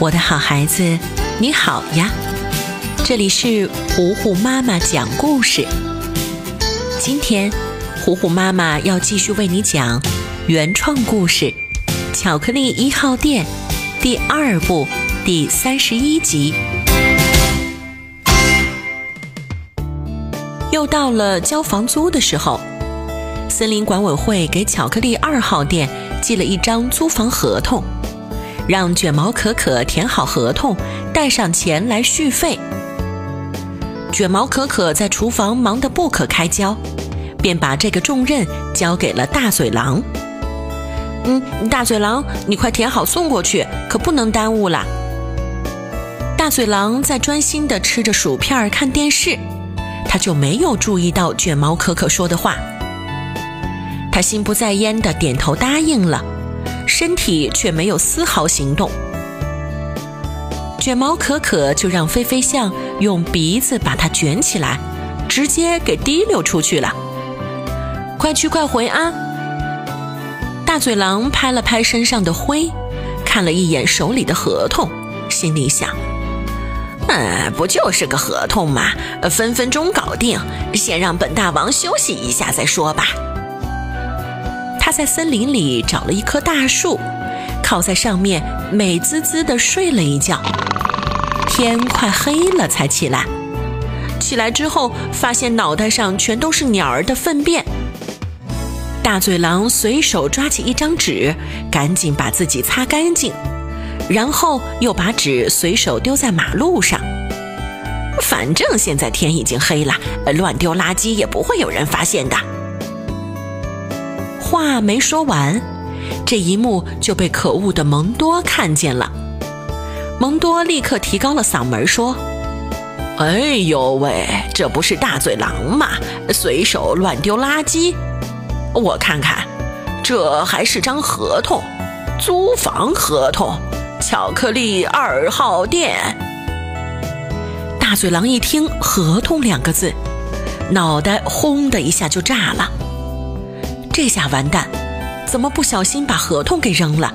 我的好孩子，你好呀！这里是糊糊妈妈讲故事。今天，糊糊妈妈要继续为你讲原创故事《巧克力一号店》第二部第三十一集。又到了交房租的时候，森林管委会给巧克力二号店寄了一张租房合同。让卷毛可可填好合同，带上钱来续费。卷毛可可在厨房忙得不可开交，便把这个重任交给了大嘴狼。嗯，大嘴狼，你快填好送过去，可不能耽误了。大嘴狼在专心地吃着薯片看电视，他就没有注意到卷毛可可说的话。他心不在焉地点头答应了。身体却没有丝毫行动，卷毛可可就让飞飞象用鼻子把它卷起来，直接给提溜出去了。快去快回啊！大嘴狼拍了拍身上的灰，看了一眼手里的合同，心里想：嗯，不就是个合同嘛，分分钟搞定。先让本大王休息一下再说吧。他在森林里找了一棵大树，靠在上面，美滋滋地睡了一觉。天快黑了才起来，起来之后发现脑袋上全都是鸟儿的粪便。大嘴狼随手抓起一张纸，赶紧把自己擦干净，然后又把纸随手丢在马路上。反正现在天已经黑了，乱丢垃圾也不会有人发现的。话没说完，这一幕就被可恶的蒙多看见了。蒙多立刻提高了嗓门说：“哎呦喂，这不是大嘴狼吗？随手乱丢垃圾！我看看，这还是张合同，租房合同，巧克力二号店。”大嘴狼一听“合同”两个字，脑袋轰的一下就炸了。这下完蛋，怎么不小心把合同给扔了？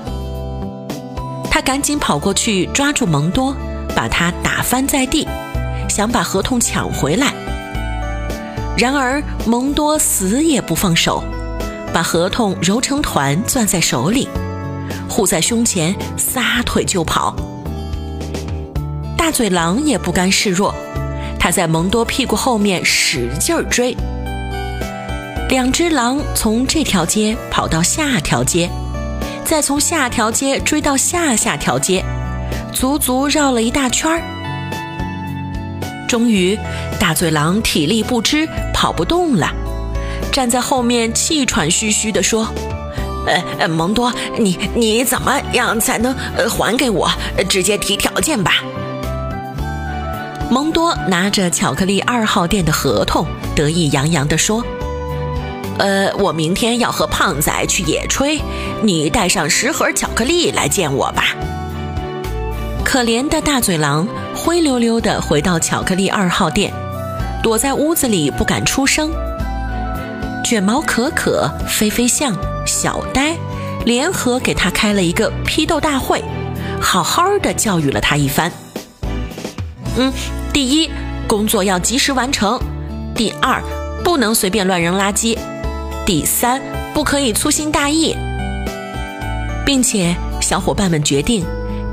他赶紧跑过去抓住蒙多，把他打翻在地，想把合同抢回来。然而蒙多死也不放手，把合同揉成团攥在手里，护在胸前，撒腿就跑。大嘴狼也不甘示弱，他在蒙多屁股后面使劲追。两只狼从这条街跑到下条街，再从下条街追到下下条街，足足绕了一大圈儿。终于，大嘴狼体力不支，跑不动了，站在后面气喘吁吁地说：“呃呃，蒙多，你你怎么样才能还给我？直接提条件吧。”蒙多拿着巧克力二号店的合同，得意洋洋地说。呃，我明天要和胖仔去野炊，你带上十盒巧克力来见我吧。可怜的大嘴狼灰溜溜地回到巧克力二号店，躲在屋子里不敢出声。卷毛可可、飞飞象、小呆联合给他开了一个批斗大会，好好的教育了他一番。嗯，第一，工作要及时完成；第二，不能随便乱扔垃圾。第三，不可以粗心大意，并且小伙伴们决定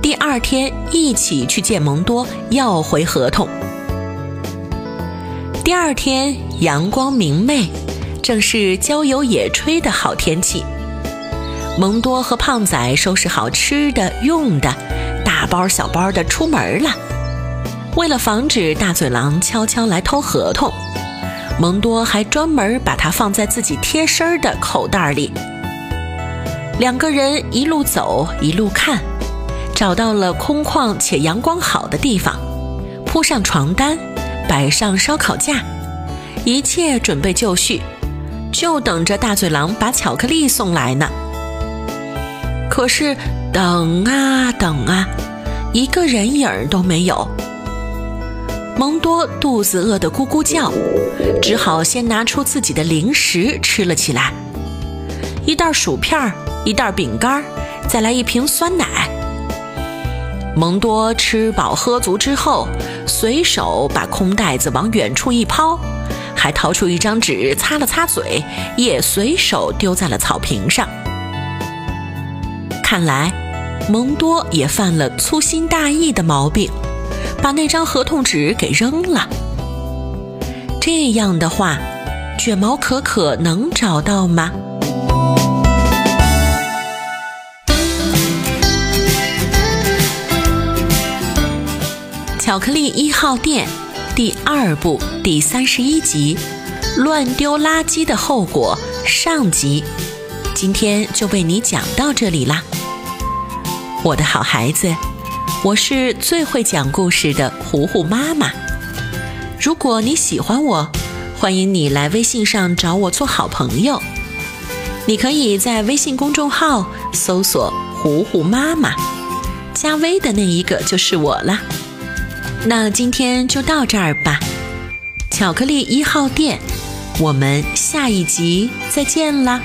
第二天一起去见蒙多要回合同。第二天阳光明媚，正是郊游野炊的好天气。蒙多和胖仔收拾好吃的用的，大包小包的出门了。为了防止大嘴狼悄悄来偷合同。蒙多还专门把它放在自己贴身的口袋里。两个人一路走一路看，找到了空旷且阳光好的地方，铺上床单，摆上烧烤架，一切准备就绪，就等着大嘴狼把巧克力送来呢。可是等啊等啊，一个人影都没有。蒙多肚子饿得咕咕叫，只好先拿出自己的零食吃了起来，一袋薯片，一袋饼干，再来一瓶酸奶。蒙多吃饱喝足之后，随手把空袋子往远处一抛，还掏出一张纸擦了擦嘴，也随手丢在了草坪上。看来，蒙多也犯了粗心大意的毛病，把那张合同纸给扔了。这样的话，卷毛可可能找到吗？巧克力一号店第二部第三十一集：乱丢垃圾的后果上集。今天就为你讲到这里啦，我的好孩子，我是最会讲故事的糊糊妈妈。如果你喜欢我，欢迎你来微信上找我做好朋友。你可以在微信公众号搜索“糊糊妈妈”，加微的那一个就是我啦。那今天就到这儿吧，巧克力一号店，我们下一集再见啦。